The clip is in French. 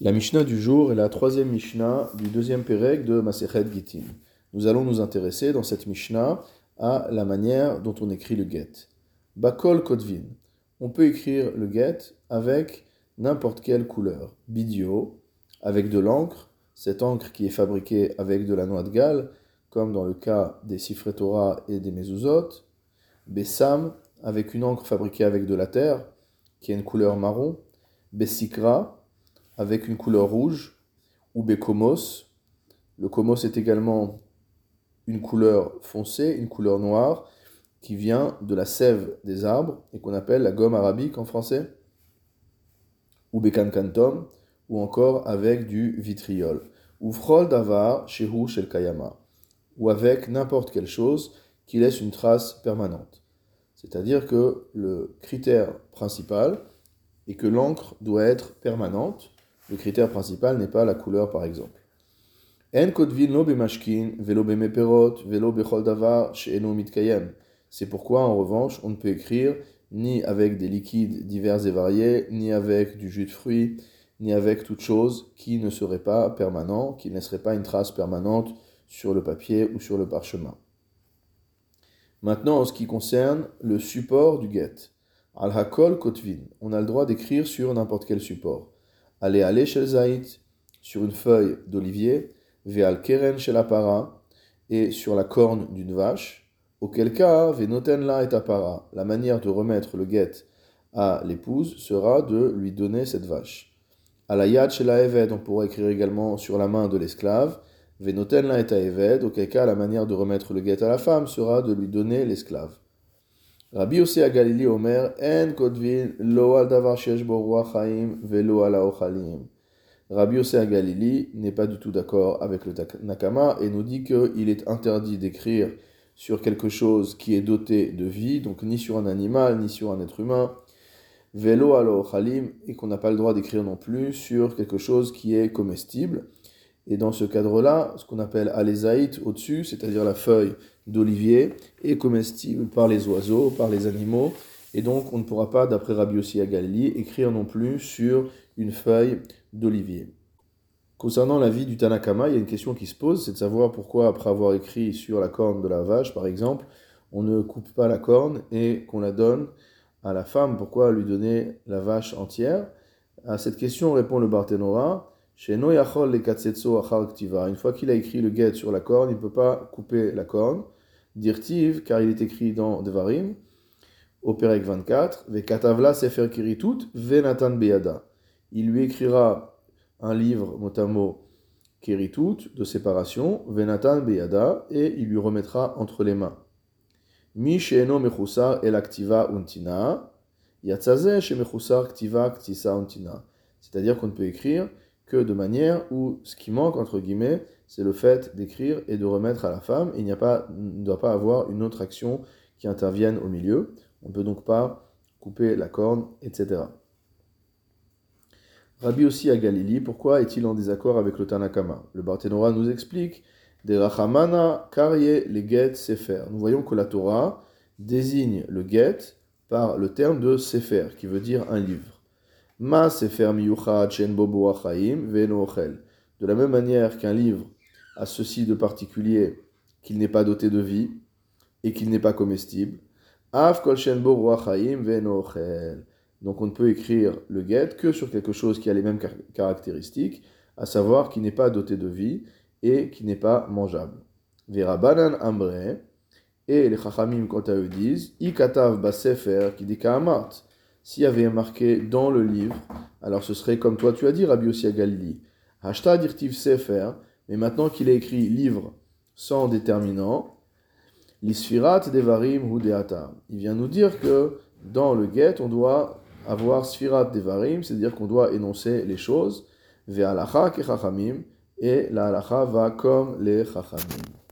La Mishnah du jour est la troisième Mishnah du deuxième Pérec de Masechet Gittin. Nous allons nous intéresser dans cette Mishnah à la manière dont on écrit le get. Bakol Kotvin. On peut écrire le get avec n'importe quelle couleur. Bidio, avec de l'encre, cette encre qui est fabriquée avec de la noix de Galles, comme dans le cas des Sifre Torah et des Mezuzot. Bessam, avec une encre fabriquée avec de la terre, qui a une couleur marron. Bessikra, avec une couleur rouge, ou Bekomos. Le komos est également une couleur foncée, une couleur noire, qui vient de la sève des arbres et qu'on appelle la gomme arabique en français, ou Bekankantom, ou encore avec du vitriol, ou Frol Davar Shehu Shel Kayama, ou avec n'importe quelle chose qui laisse une trace permanente. C'est-à-dire que le critère principal est que l'encre doit être permanente. Le critère principal n'est pas la couleur, par exemple. C'est pourquoi, en revanche, on ne peut écrire ni avec des liquides divers et variés, ni avec du jus de fruits, ni avec toute chose qui ne serait pas permanent, qui ne laisserait pas une trace permanente sur le papier ou sur le parchemin. Maintenant, en ce qui concerne le support du get, al-hakol kotvin, on a le droit d'écrire sur n'importe quel support. Allez, shel zait, sur une feuille d'olivier, ve'al keren shel apara, et sur la corne d'une vache, auquel cas, ve'noten la et apara, la manière de remettre le get à l'épouse sera de lui donner cette vache. À la yad shel eved, on pourrait écrire également sur la main de l'esclave, Venoten la et Eved, auquel cas la manière de remettre le guet à la femme sera de lui donner l'esclave. Rabbi Yossi Galili Omer, En kodvin lo al davar chaim velo ala ochalim. Rabbi Yossi à n'est pas du tout d'accord avec le Nakama et nous dit qu'il est interdit d'écrire sur quelque chose qui est doté de vie, donc ni sur un animal, ni sur un être humain, velo ala ochalim, et qu'on n'a pas le droit d'écrire non plus sur quelque chose qui est comestible. Et dans ce cadre-là, ce qu'on appelle alézaït au-dessus, c'est-à-dire la feuille d'olivier, est comestible par les oiseaux, par les animaux. Et donc, on ne pourra pas, d'après Rabbi Yossi à Galilée, écrire non plus sur une feuille d'olivier. Concernant la vie du Tanakama, il y a une question qui se pose, c'est de savoir pourquoi, après avoir écrit sur la corne de la vache, par exemple, on ne coupe pas la corne et qu'on la donne à la femme. Pourquoi lui donner la vache entière? À cette question répond le Barthénora une fois qu'il a écrit le get sur la corne, il ne peut pas couper la corne. Dirtiv, car il est écrit dans Devarim, au Perek 24, Vekatavla Sefer Kiritut, Venatan Beyada. Il lui écrira un livre, mot Kiritut, de séparation, Venatan Beyada, et il lui remettra entre les mains. Mi El Aktiva Untina, Yatzaze She Mechusar Ktiva Ktisa Untina. C'est-à-dire qu'on ne peut écrire de manière où ce qui manque, entre guillemets, c'est le fait d'écrire et de remettre à la femme. il n'y a pas, ne doit pas avoir une autre action qui intervienne au milieu. On ne peut donc pas couper la corne, etc. Rabbi aussi à Galilée, pourquoi est-il en désaccord avec le Tanakama? Le Barthénora nous explique des Rachamana Karye les get Sefer. Nous voyons que la Torah désigne le get par le terme de Sefer, qui veut dire un livre. Ma sefer De la même manière qu'un livre a ceci de particulier qu'il n'est pas doté de vie et qu'il n'est pas comestible. Av kol Donc on ne peut écrire le get que sur quelque chose qui a les mêmes caractéristiques, à savoir qui n'est pas doté de vie et qui n'est pas mangeable. Verabanan ambre, et les chachamim quant à eux disent, ikatav basefer qui dit s'il y avait marqué dans le livre, alors ce serait comme toi tu as dit, Rabbi Yossi Galili. Hashta dirtiv sefer, mais maintenant qu'il a écrit livre sans déterminant, l'isfirat devarim deata. Il vient nous dire que dans le get, on doit avoir sfirat devarim, c'est-à-dire qu'on doit énoncer les choses, ve ke chachamim, et la halacha va comme les chachamim.